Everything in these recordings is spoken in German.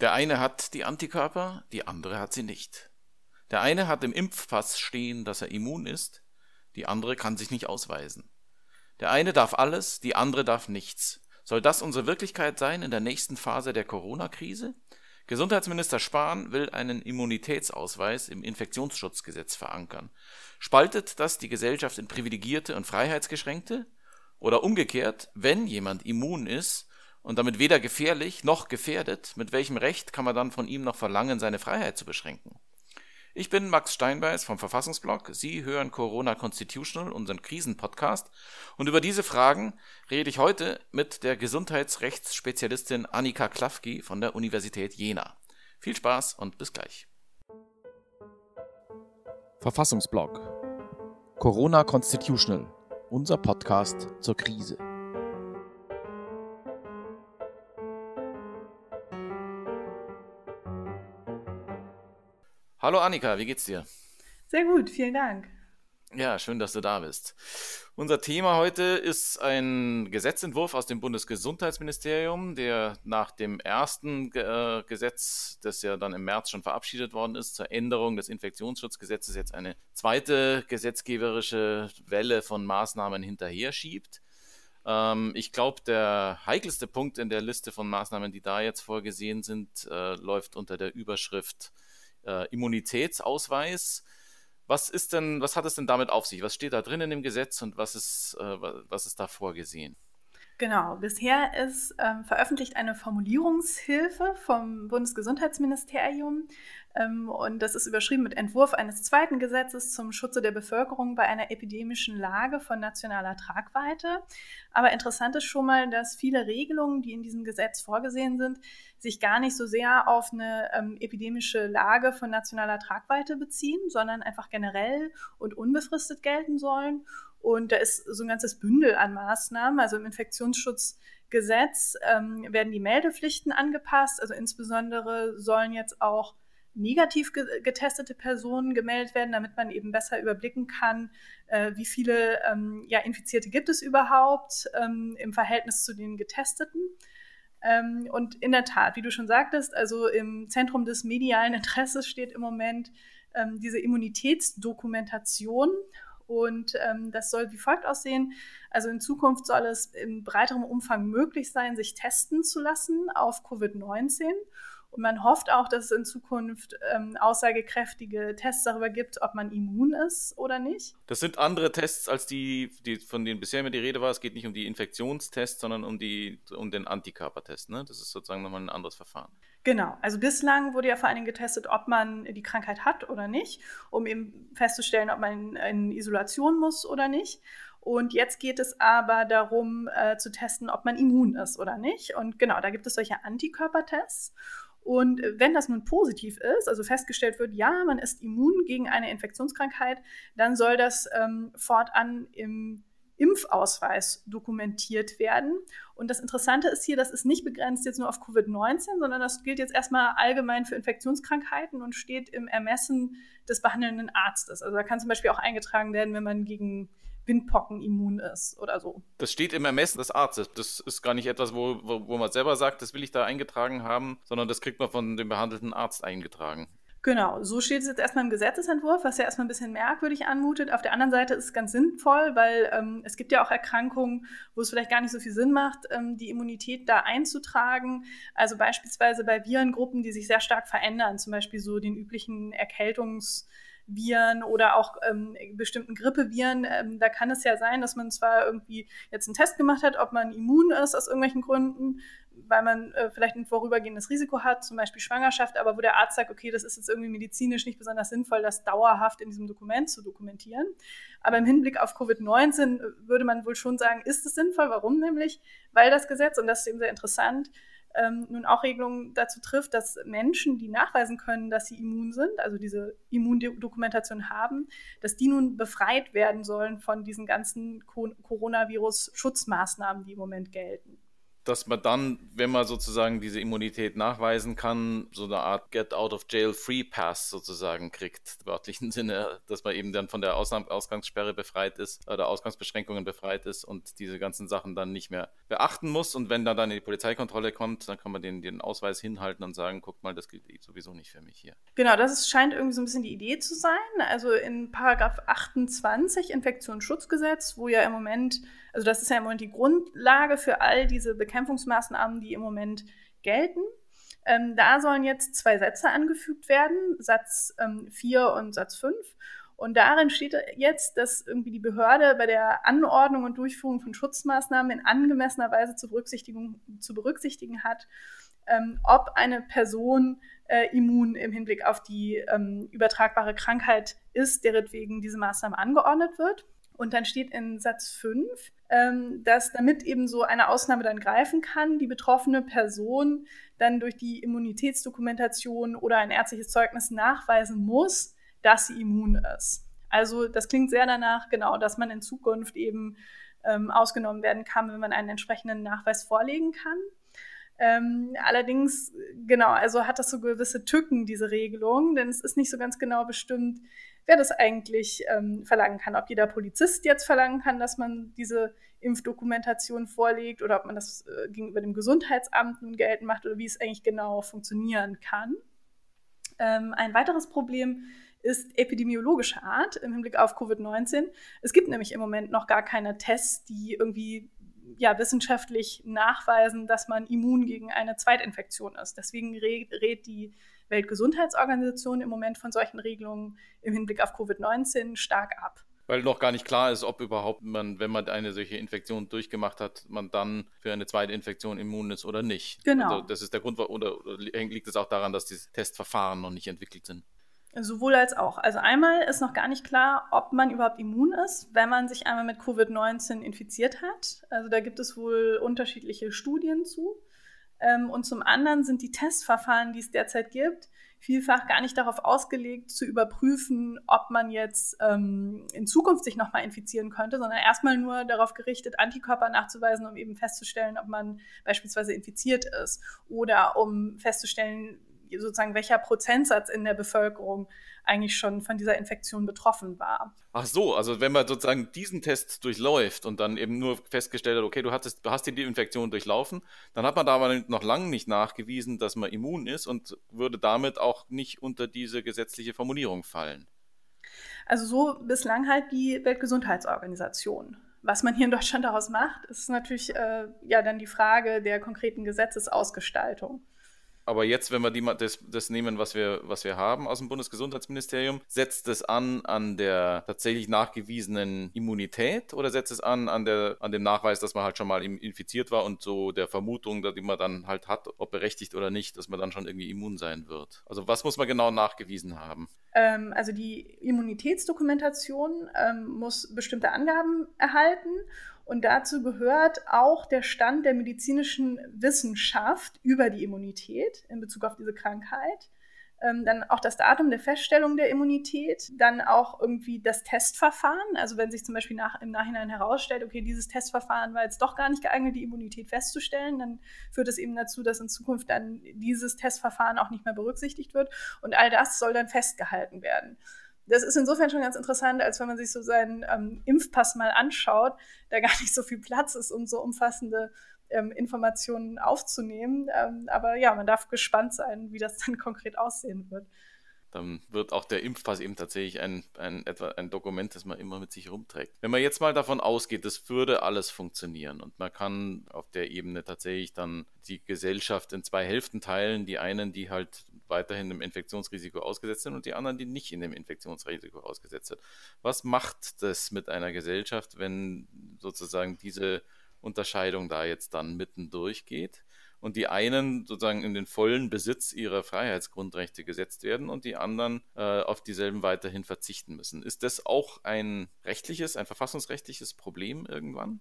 Der eine hat die Antikörper, die andere hat sie nicht. Der eine hat im Impfpass stehen, dass er immun ist, die andere kann sich nicht ausweisen. Der eine darf alles, die andere darf nichts. Soll das unsere Wirklichkeit sein in der nächsten Phase der Corona-Krise? Gesundheitsminister Spahn will einen Immunitätsausweis im Infektionsschutzgesetz verankern. Spaltet das die Gesellschaft in privilegierte und freiheitsgeschränkte? Oder umgekehrt, wenn jemand immun ist und damit weder gefährlich noch gefährdet, mit welchem Recht kann man dann von ihm noch verlangen, seine Freiheit zu beschränken? Ich bin Max Steinbeiß vom Verfassungsblog. Sie hören Corona Constitutional, unseren Krisenpodcast. Und über diese Fragen rede ich heute mit der Gesundheitsrechtsspezialistin Annika Klafki von der Universität Jena. Viel Spaß und bis gleich. Verfassungsblog Corona Constitutional, unser Podcast zur Krise. Hallo Annika, wie geht's dir? Sehr gut, vielen Dank. Ja, schön, dass du da bist. Unser Thema heute ist ein Gesetzentwurf aus dem Bundesgesundheitsministerium, der nach dem ersten äh, Gesetz, das ja dann im März schon verabschiedet worden ist, zur Änderung des Infektionsschutzgesetzes jetzt eine zweite gesetzgeberische Welle von Maßnahmen hinterher schiebt. Ähm, ich glaube, der heikelste Punkt in der Liste von Maßnahmen, die da jetzt vorgesehen sind, äh, läuft unter der Überschrift äh, Immunitätsausweis. Was ist denn, was hat es denn damit auf sich? Was steht da drin in dem Gesetz und was ist, äh, was ist da vorgesehen? Genau, bisher ist ähm, veröffentlicht eine Formulierungshilfe vom Bundesgesundheitsministerium und das ist überschrieben mit Entwurf eines zweiten Gesetzes zum Schutze der Bevölkerung bei einer epidemischen Lage von nationaler Tragweite. Aber interessant ist schon mal, dass viele Regelungen, die in diesem Gesetz vorgesehen sind, sich gar nicht so sehr auf eine ähm, epidemische Lage von nationaler Tragweite beziehen, sondern einfach generell und unbefristet gelten sollen. Und da ist so ein ganzes Bündel an Maßnahmen. Also im Infektionsschutzgesetz ähm, werden die Meldepflichten angepasst. Also insbesondere sollen jetzt auch negativ getestete Personen gemeldet werden, damit man eben besser überblicken kann, äh, wie viele ähm, ja, Infizierte gibt es überhaupt ähm, im Verhältnis zu den Getesteten. Ähm, und in der Tat, wie du schon sagtest, also im Zentrum des medialen Interesses steht im Moment ähm, diese Immunitätsdokumentation. Und ähm, das soll wie folgt aussehen. Also in Zukunft soll es in breiterem Umfang möglich sein, sich testen zu lassen auf Covid-19. Man hofft auch, dass es in Zukunft ähm, aussagekräftige Tests darüber gibt, ob man immun ist oder nicht. Das sind andere Tests als die, die von denen bisher immer die Rede war. Es geht nicht um die Infektionstests, sondern um, die, um den Antikörpertest. Ne? Das ist sozusagen nochmal ein anderes Verfahren. Genau, also bislang wurde ja vor allen Dingen getestet, ob man die Krankheit hat oder nicht, um eben festzustellen, ob man in Isolation muss oder nicht. Und jetzt geht es aber darum äh, zu testen, ob man immun ist oder nicht. Und genau, da gibt es solche Antikörpertests. Und wenn das nun positiv ist, also festgestellt wird, ja, man ist immun gegen eine Infektionskrankheit, dann soll das ähm, fortan im Impfausweis dokumentiert werden. Und das Interessante ist hier, das ist nicht begrenzt jetzt nur auf Covid-19, sondern das gilt jetzt erstmal allgemein für Infektionskrankheiten und steht im Ermessen des behandelnden Arztes. Also da kann zum Beispiel auch eingetragen werden, wenn man gegen Windpocken immun ist oder so. Das steht im Ermessen des Arztes. Das ist gar nicht etwas, wo, wo, wo man selber sagt, das will ich da eingetragen haben, sondern das kriegt man von dem behandelten Arzt eingetragen. Genau, so steht es jetzt erstmal im Gesetzesentwurf, was ja erstmal ein bisschen merkwürdig anmutet. Auf der anderen Seite ist es ganz sinnvoll, weil ähm, es gibt ja auch Erkrankungen, wo es vielleicht gar nicht so viel Sinn macht, ähm, die Immunität da einzutragen. Also beispielsweise bei Virengruppen, die sich sehr stark verändern, zum Beispiel so den üblichen Erkältungs- Viren oder auch ähm, bestimmten Grippeviren. Ähm, da kann es ja sein, dass man zwar irgendwie jetzt einen Test gemacht hat, ob man immun ist aus irgendwelchen Gründen, weil man äh, vielleicht ein vorübergehendes Risiko hat, zum Beispiel Schwangerschaft, aber wo der Arzt sagt, okay, das ist jetzt irgendwie medizinisch nicht besonders sinnvoll, das dauerhaft in diesem Dokument zu dokumentieren. Aber im Hinblick auf Covid-19 äh, würde man wohl schon sagen, ist es sinnvoll. Warum nämlich? Weil das Gesetz, und das ist eben sehr interessant, ähm, nun auch Regelungen dazu trifft, dass Menschen, die nachweisen können, dass sie immun sind, also diese Immundokumentation haben, dass die nun befreit werden sollen von diesen ganzen Coronavirus-Schutzmaßnahmen, die im Moment gelten. Dass man dann, wenn man sozusagen diese Immunität nachweisen kann, so eine Art Get out of jail free pass sozusagen kriegt, im wörtlichen Sinne, dass man eben dann von der Ausgangssperre befreit ist oder Ausgangsbeschränkungen befreit ist und diese ganzen Sachen dann nicht mehr beachten muss. Und wenn da dann die Polizeikontrolle kommt, dann kann man den, den Ausweis hinhalten und sagen, guck mal, das gilt sowieso nicht für mich hier. Genau, das scheint irgendwie so ein bisschen die Idee zu sein. Also in Paragraph 28 Infektionsschutzgesetz, wo ja im Moment, also das ist ja im Moment die Grundlage für all diese Bekämpfungsmaßnahmen, die im Moment gelten. Ähm, da sollen jetzt zwei Sätze angefügt werden, Satz 4 ähm, und Satz 5. Und darin steht jetzt, dass irgendwie die Behörde bei der Anordnung und Durchführung von Schutzmaßnahmen in angemessener Weise zu, berücksichtigen, zu berücksichtigen hat, ähm, ob eine Person äh, immun im Hinblick auf die ähm, übertragbare Krankheit ist, deretwegen diese Maßnahme angeordnet wird. Und dann steht in Satz 5, ähm, dass damit eben so eine Ausnahme dann greifen kann, die betroffene Person dann durch die Immunitätsdokumentation oder ein ärztliches Zeugnis nachweisen muss, dass sie immun ist. Also das klingt sehr danach, genau, dass man in Zukunft eben ähm, ausgenommen werden kann, wenn man einen entsprechenden Nachweis vorlegen kann. Ähm, allerdings, genau, also hat das so gewisse Tücken, diese Regelung, denn es ist nicht so ganz genau bestimmt, wer das eigentlich ähm, verlangen kann. Ob jeder Polizist jetzt verlangen kann, dass man diese Impfdokumentation vorlegt oder ob man das äh, gegenüber dem Gesundheitsamt nun geltend macht oder wie es eigentlich genau funktionieren kann. Ähm, ein weiteres Problem ist epidemiologischer Art im Hinblick auf Covid-19. Es gibt nämlich im Moment noch gar keine Tests, die irgendwie ja, wissenschaftlich nachweisen, dass man immun gegen eine Zweitinfektion ist. Deswegen rät die Weltgesundheitsorganisation im Moment von solchen Regelungen im Hinblick auf Covid-19 stark ab. Weil noch gar nicht klar ist, ob überhaupt man, wenn man eine solche Infektion durchgemacht hat, man dann für eine zweite Infektion immun ist oder nicht. Genau. Also das ist der Grund, oder, oder liegt es auch daran, dass die Testverfahren noch nicht entwickelt sind? Sowohl als auch. Also einmal ist noch gar nicht klar, ob man überhaupt immun ist, wenn man sich einmal mit Covid-19 infiziert hat. Also da gibt es wohl unterschiedliche Studien zu. Ähm, und zum anderen sind die Testverfahren, die es derzeit gibt, vielfach gar nicht darauf ausgelegt, zu überprüfen, ob man jetzt ähm, in Zukunft sich nochmal infizieren könnte, sondern erstmal nur darauf gerichtet, Antikörper nachzuweisen, um eben festzustellen, ob man beispielsweise infiziert ist oder um festzustellen, sozusagen welcher Prozentsatz in der Bevölkerung eigentlich schon von dieser Infektion betroffen war. Ach so, also wenn man sozusagen diesen Test durchläuft und dann eben nur festgestellt hat, okay, du, hattest, hast die Infektion durchlaufen, dann hat man da aber noch lange nicht nachgewiesen, dass man immun ist und würde damit auch nicht unter diese gesetzliche Formulierung fallen. Also so bislang halt die Weltgesundheitsorganisation. Was man hier in Deutschland daraus macht, ist natürlich äh, ja dann die Frage der konkreten Gesetzesausgestaltung. Aber jetzt, wenn wir die, das, das nehmen, was wir, was wir haben aus dem Bundesgesundheitsministerium, setzt es an an der tatsächlich nachgewiesenen Immunität oder setzt es an an, der, an dem Nachweis, dass man halt schon mal infiziert war und so der Vermutung, die man dann halt hat, ob berechtigt oder nicht, dass man dann schon irgendwie immun sein wird? Also was muss man genau nachgewiesen haben? Ähm, also die Immunitätsdokumentation ähm, muss bestimmte Angaben erhalten und dazu gehört auch der Stand der medizinischen Wissenschaft über die Immunität in Bezug auf diese Krankheit. Ähm, dann auch das Datum der Feststellung der Immunität, dann auch irgendwie das Testverfahren. Also wenn sich zum Beispiel nach, im Nachhinein herausstellt, okay, dieses Testverfahren war jetzt doch gar nicht geeignet, die Immunität festzustellen, dann führt es eben dazu, dass in Zukunft dann dieses Testverfahren auch nicht mehr berücksichtigt wird. Und all das soll dann festgehalten werden das ist insofern schon ganz interessant, als wenn man sich so seinen ähm, Impfpass mal anschaut, da gar nicht so viel Platz ist, um so umfassende ähm, Informationen aufzunehmen. Ähm, aber ja, man darf gespannt sein, wie das dann konkret aussehen wird. Dann wird auch der Impfpass eben tatsächlich ein, ein, ein Dokument, das man immer mit sich rumträgt. Wenn man jetzt mal davon ausgeht, das würde alles funktionieren und man kann auf der Ebene tatsächlich dann die Gesellschaft in zwei Hälften teilen, die einen, die halt weiterhin dem Infektionsrisiko ausgesetzt sind und die anderen, die nicht in dem Infektionsrisiko ausgesetzt sind. Was macht das mit einer Gesellschaft, wenn sozusagen diese Unterscheidung da jetzt dann mitten durchgeht und die einen sozusagen in den vollen Besitz ihrer Freiheitsgrundrechte gesetzt werden und die anderen äh, auf dieselben weiterhin verzichten müssen? Ist das auch ein rechtliches, ein verfassungsrechtliches Problem irgendwann?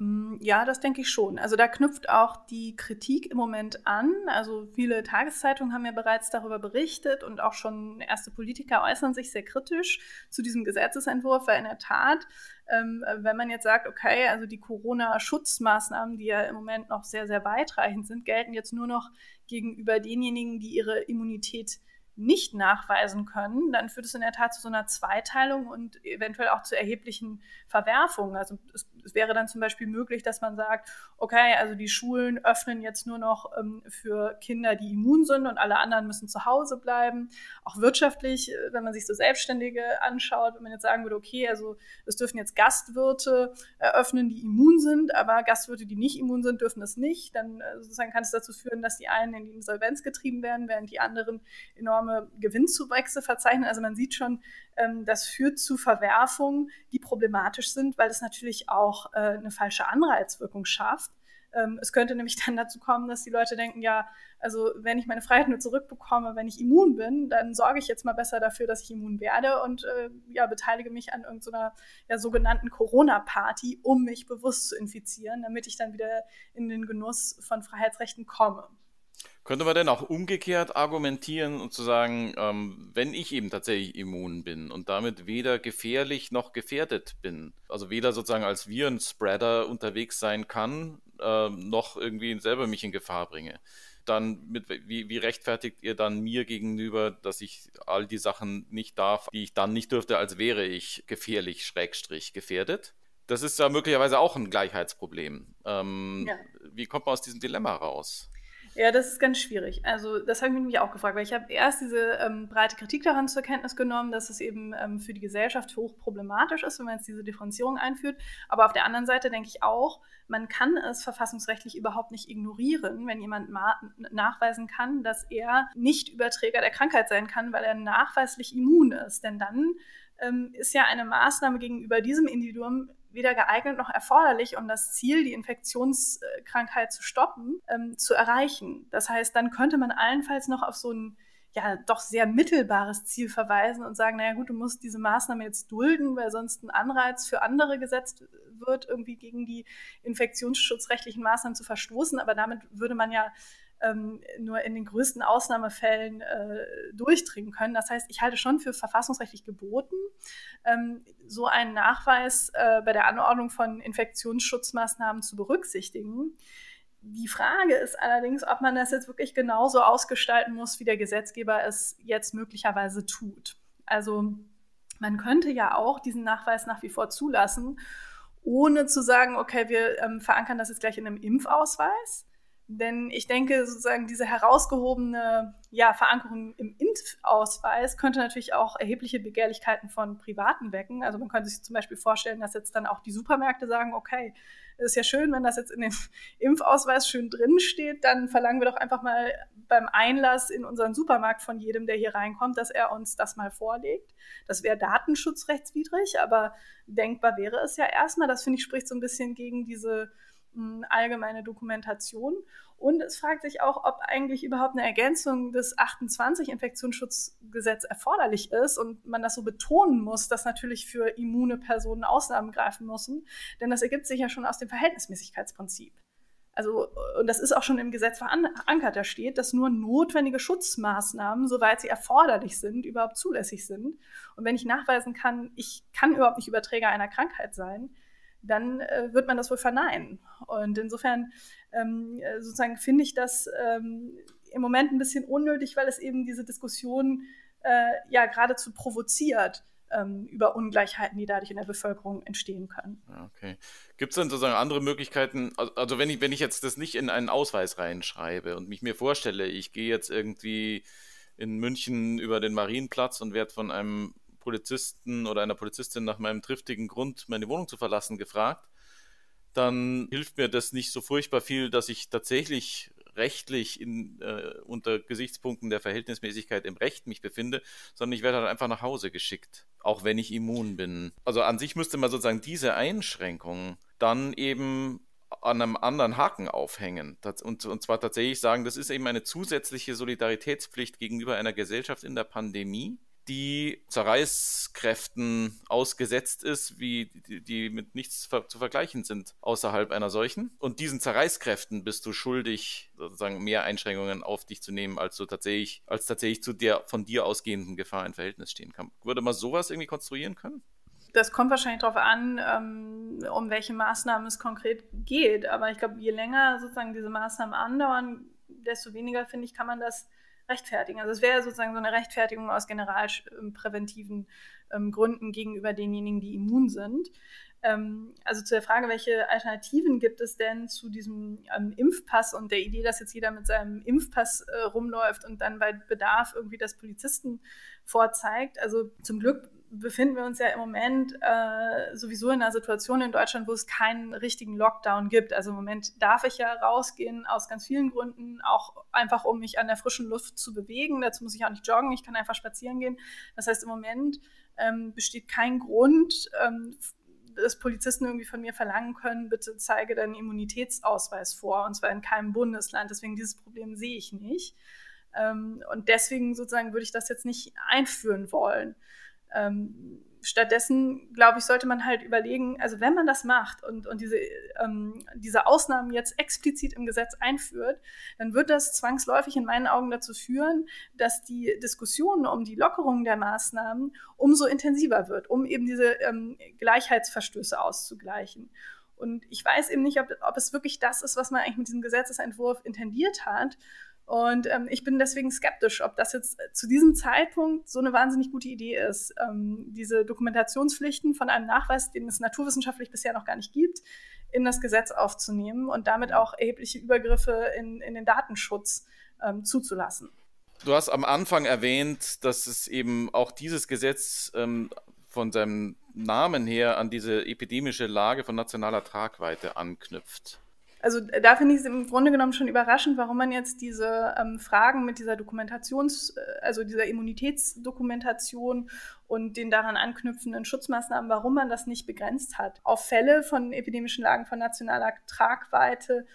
Mm, ja, das denke ich schon. Also da knüpft auch die Kritik im Moment an. Also viele Tageszeitungen haben ja bereits darüber berichtet und auch schon erste Politiker äußern sich sehr kritisch zu diesem Gesetzesentwurf, weil in der Tat, ähm, wenn man jetzt sagt, okay, also die Corona-Schutzmaßnahmen, die ja im Moment noch sehr, sehr weitreichend sind, gelten jetzt nur noch gegenüber denjenigen, die ihre Immunität nicht nachweisen können, dann führt es in der Tat zu so einer Zweiteilung und eventuell auch zu erheblichen Verwerfungen. Also es es wäre dann zum Beispiel möglich, dass man sagt, okay, also die Schulen öffnen jetzt nur noch ähm, für Kinder, die immun sind und alle anderen müssen zu Hause bleiben. Auch wirtschaftlich, äh, wenn man sich so Selbstständige anschaut, wenn man jetzt sagen würde, okay, also es dürfen jetzt Gastwirte eröffnen, die immun sind, aber Gastwirte, die nicht immun sind, dürfen das nicht. Dann äh, sozusagen kann es dazu führen, dass die einen in die Insolvenz getrieben werden, während die anderen enorme Gewinnzuwächse verzeichnen. Also man sieht schon, ähm, das führt zu Verwerfungen, die problematisch sind, weil es natürlich auch äh, eine falsche Anreizwirkung schafft. Ähm, es könnte nämlich dann dazu kommen, dass die Leute denken, ja, also wenn ich meine Freiheit nur zurückbekomme, wenn ich immun bin, dann sorge ich jetzt mal besser dafür, dass ich immun werde und äh, ja, beteilige mich an irgendeiner ja, sogenannten Corona-Party, um mich bewusst zu infizieren, damit ich dann wieder in den Genuss von Freiheitsrechten komme. Könnte man denn auch umgekehrt argumentieren und zu sagen, ähm, wenn ich eben tatsächlich immun bin und damit weder gefährlich noch gefährdet bin, also weder sozusagen als Virenspreader unterwegs sein kann, äh, noch irgendwie selber mich in Gefahr bringe, dann mit, wie, wie, rechtfertigt ihr dann mir gegenüber, dass ich all die Sachen nicht darf, die ich dann nicht dürfte, als wäre ich gefährlich, schrägstrich gefährdet? Das ist ja möglicherweise auch ein Gleichheitsproblem. Ähm, ja. Wie kommt man aus diesem Dilemma raus? Ja, das ist ganz schwierig. Also das habe ich mich auch gefragt, weil ich habe erst diese ähm, breite Kritik daran zur Kenntnis genommen, dass es eben ähm, für die Gesellschaft hoch problematisch ist, wenn man jetzt diese Differenzierung einführt. Aber auf der anderen Seite denke ich auch, man kann es verfassungsrechtlich überhaupt nicht ignorieren, wenn jemand nachweisen kann, dass er nicht Überträger der Krankheit sein kann, weil er nachweislich immun ist. Denn dann ähm, ist ja eine Maßnahme gegenüber diesem Individuum weder geeignet noch erforderlich, um das Ziel, die Infektionskrankheit zu stoppen, ähm, zu erreichen. Das heißt, dann könnte man allenfalls noch auf so ein ja doch sehr mittelbares Ziel verweisen und sagen, naja gut, du musst diese Maßnahme jetzt dulden, weil sonst ein Anreiz für andere gesetzt wird, irgendwie gegen die infektionsschutzrechtlichen Maßnahmen zu verstoßen. Aber damit würde man ja ähm, nur in den größten Ausnahmefällen äh, durchdringen können. Das heißt, ich halte schon für verfassungsrechtlich geboten, ähm, so einen Nachweis äh, bei der Anordnung von Infektionsschutzmaßnahmen zu berücksichtigen. Die Frage ist allerdings, ob man das jetzt wirklich genauso ausgestalten muss, wie der Gesetzgeber es jetzt möglicherweise tut. Also man könnte ja auch diesen Nachweis nach wie vor zulassen, ohne zu sagen, okay, wir ähm, verankern das jetzt gleich in einem Impfausweis, denn ich denke, sozusagen diese herausgehobene ja, Verankerung im Impfausweis könnte natürlich auch erhebliche Begehrlichkeiten von Privaten wecken. Also man könnte sich zum Beispiel vorstellen, dass jetzt dann auch die Supermärkte sagen, okay, es ist ja schön, wenn das jetzt in dem Impfausweis schön drin steht, dann verlangen wir doch einfach mal beim Einlass in unseren Supermarkt von jedem, der hier reinkommt, dass er uns das mal vorlegt. Das wäre datenschutzrechtswidrig, aber denkbar wäre es ja erstmal. Das finde ich spricht so ein bisschen gegen diese allgemeine Dokumentation. Und es fragt sich auch, ob eigentlich überhaupt eine Ergänzung des 28 Infektionsschutzgesetz erforderlich ist und man das so betonen muss, dass natürlich für immune Personen Ausnahmen greifen müssen. Denn das ergibt sich ja schon aus dem Verhältnismäßigkeitsprinzip. Also, und das ist auch schon im Gesetz verankert. Da steht, dass nur notwendige Schutzmaßnahmen, soweit sie erforderlich sind, überhaupt zulässig sind. Und wenn ich nachweisen kann, ich kann überhaupt nicht Überträger einer Krankheit sein, dann äh, wird man das wohl verneinen. Und insofern ähm, äh, sozusagen finde ich das ähm, im Moment ein bisschen unnötig, weil es eben diese Diskussion äh, ja geradezu provoziert ähm, über Ungleichheiten, die dadurch in der Bevölkerung entstehen können. Okay. Gibt es denn sozusagen andere Möglichkeiten? Also wenn ich, wenn ich jetzt das nicht in einen Ausweis reinschreibe und mich mir vorstelle, ich gehe jetzt irgendwie in München über den Marienplatz und werde von einem Polizisten oder einer Polizistin nach meinem triftigen Grund, meine Wohnung zu verlassen, gefragt, dann hilft mir das nicht so furchtbar viel, dass ich tatsächlich rechtlich in, äh, unter Gesichtspunkten der Verhältnismäßigkeit im Recht mich befinde, sondern ich werde halt einfach nach Hause geschickt, auch wenn ich immun bin. Also an sich müsste man sozusagen diese Einschränkung dann eben an einem anderen Haken aufhängen und, und zwar tatsächlich sagen, das ist eben eine zusätzliche Solidaritätspflicht gegenüber einer Gesellschaft in der Pandemie, die Zerreißkräften ausgesetzt ist, wie die, die mit nichts zu vergleichen sind außerhalb einer solchen. Und diesen Zerreißkräften bist du schuldig, sozusagen mehr Einschränkungen auf dich zu nehmen, als du tatsächlich, als tatsächlich zu der von dir ausgehenden Gefahr in Verhältnis stehen kann. Würde man sowas irgendwie konstruieren können? das kommt wahrscheinlich darauf an, ähm, um welche Maßnahmen es konkret geht. Aber ich glaube, je länger sozusagen diese Maßnahmen andauern, desto weniger, finde ich, kann man das rechtfertigen. Also es wäre sozusagen so eine Rechtfertigung aus generalpräventiven ähm, Gründen gegenüber denjenigen, die immun sind. Ähm, also zu der Frage, welche Alternativen gibt es denn zu diesem ähm, Impfpass und der Idee, dass jetzt jeder mit seinem Impfpass äh, rumläuft und dann bei Bedarf irgendwie das Polizisten vorzeigt. Also zum Glück befinden wir uns ja im Moment äh, sowieso in einer Situation in Deutschland, wo es keinen richtigen Lockdown gibt. Also im Moment darf ich ja rausgehen aus ganz vielen Gründen, auch einfach um mich an der frischen Luft zu bewegen. Dazu muss ich auch nicht joggen, ich kann einfach spazieren gehen. Das heißt, im Moment ähm, besteht kein Grund, ähm, dass Polizisten irgendwie von mir verlangen können, bitte zeige deinen Immunitätsausweis vor, und zwar in keinem Bundesland. Deswegen dieses Problem sehe ich nicht. Ähm, und deswegen sozusagen würde ich das jetzt nicht einführen wollen. Ähm, stattdessen, glaube ich, sollte man halt überlegen, also wenn man das macht und, und diese, ähm, diese Ausnahmen jetzt explizit im Gesetz einführt, dann wird das zwangsläufig in meinen Augen dazu führen, dass die Diskussion um die Lockerung der Maßnahmen umso intensiver wird, um eben diese ähm, Gleichheitsverstöße auszugleichen. Und ich weiß eben nicht, ob, ob es wirklich das ist, was man eigentlich mit diesem Gesetzesentwurf intendiert hat und ähm, ich bin deswegen skeptisch, ob das jetzt zu diesem Zeitpunkt so eine wahnsinnig gute Idee ist, ähm, diese Dokumentationspflichten von einem Nachweis, den es naturwissenschaftlich bisher noch gar nicht gibt, in das Gesetz aufzunehmen und damit auch erhebliche Übergriffe in, in den Datenschutz ähm, zuzulassen. Du hast am Anfang erwähnt, dass es eben auch dieses Gesetz ähm, von seinem Namen her an diese epidemische Lage von nationaler Tragweite anknüpft. Also äh, da finde ich es im Grunde genommen schon überraschend, warum man jetzt diese ähm, Fragen mit dieser Dokumentations-, äh, also dieser Immunitätsdokumentation und den daran anknüpfenden Schutzmaßnahmen, warum man das nicht begrenzt hat. Auf Fälle von epidemischen Lagen von nationaler Tragweite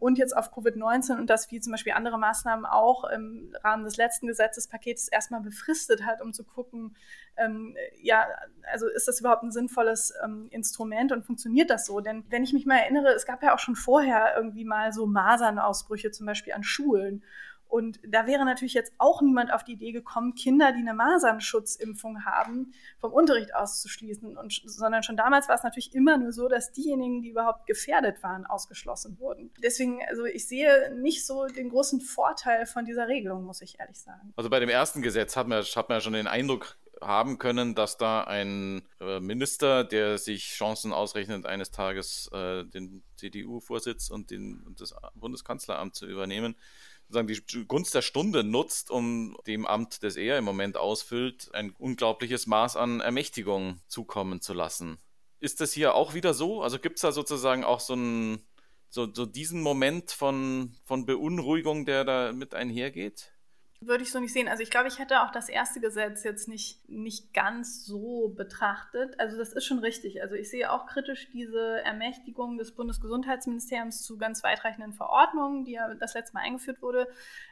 und jetzt auf Covid-19 und das wie zum Beispiel andere Maßnahmen auch im Rahmen des letzten Gesetzespaketes erstmal befristet hat, um zu gucken, ähm, ja, also ist das überhaupt ein sinnvolles ähm, Instrument und funktioniert das so? Denn wenn ich mich mal erinnere, es gab ja auch schon vorher irgendwie mal so Masernausbrüche zum Beispiel an Schulen. Und da wäre natürlich jetzt auch niemand auf die Idee gekommen, Kinder, die eine Masernschutzimpfung haben, vom Unterricht auszuschließen. Und, sondern schon damals war es natürlich immer nur so, dass diejenigen, die überhaupt gefährdet waren, ausgeschlossen wurden. Deswegen, also ich sehe nicht so den großen Vorteil von dieser Regelung, muss ich ehrlich sagen. Also bei dem ersten Gesetz hat man, hat man ja schon den Eindruck haben können, dass da ein äh, Minister, der sich Chancen ausrechnet, eines Tages äh, den CDU-Vorsitz und, und das Bundeskanzleramt zu übernehmen, sozusagen die Gunst der Stunde nutzt, um dem Amt, das er im Moment ausfüllt, ein unglaubliches Maß an Ermächtigung zukommen zu lassen. Ist das hier auch wieder so? Also gibt es da sozusagen auch so, einen, so, so diesen Moment von, von Beunruhigung, der da mit einhergeht? Würde ich so nicht sehen. Also ich glaube, ich hätte auch das erste Gesetz jetzt nicht, nicht ganz so betrachtet. Also das ist schon richtig. Also ich sehe auch kritisch diese Ermächtigung des Bundesgesundheitsministeriums zu ganz weitreichenden Verordnungen, die ja das letzte Mal eingeführt wurde,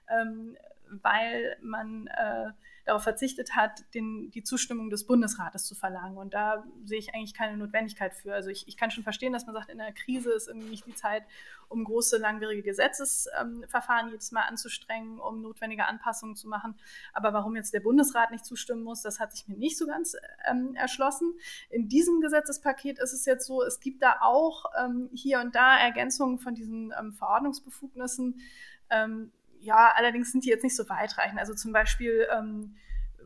ähm, weil man äh, darauf verzichtet hat, den, die Zustimmung des Bundesrates zu verlangen. Und da sehe ich eigentlich keine Notwendigkeit für. Also ich, ich kann schon verstehen, dass man sagt, in der Krise ist irgendwie nicht die Zeit, um große, langwierige Gesetzesverfahren ähm, jedes Mal anzustrengen, um notwendige Anpassungen zu machen. Aber warum jetzt der Bundesrat nicht zustimmen muss, das hat sich mir nicht so ganz ähm, erschlossen. In diesem Gesetzespaket ist es jetzt so, es gibt da auch ähm, hier und da Ergänzungen von diesen ähm, Verordnungsbefugnissen. Ja, allerdings sind die jetzt nicht so weitreichend. Also zum Beispiel ähm,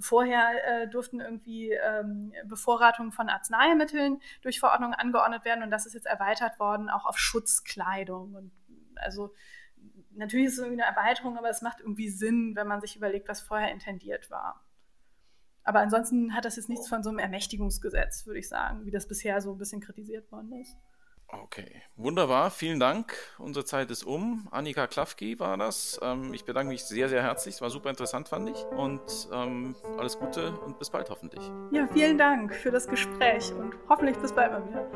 vorher äh, durften irgendwie ähm, Bevorratungen von Arzneimitteln durch Verordnungen angeordnet werden und das ist jetzt erweitert worden auch auf Schutzkleidung. Und also natürlich ist es irgendwie eine Erweiterung, aber es macht irgendwie Sinn, wenn man sich überlegt, was vorher intendiert war. Aber ansonsten hat das jetzt nichts von so einem Ermächtigungsgesetz, würde ich sagen, wie das bisher so ein bisschen kritisiert worden ist. Okay, wunderbar, vielen Dank. Unsere Zeit ist um. Annika Klafki war das. Ähm, ich bedanke mich sehr, sehr herzlich. Es war super interessant, fand ich. Und ähm, alles Gute und bis bald hoffentlich. Ja, vielen Dank für das Gespräch und hoffentlich bis bald mal wieder.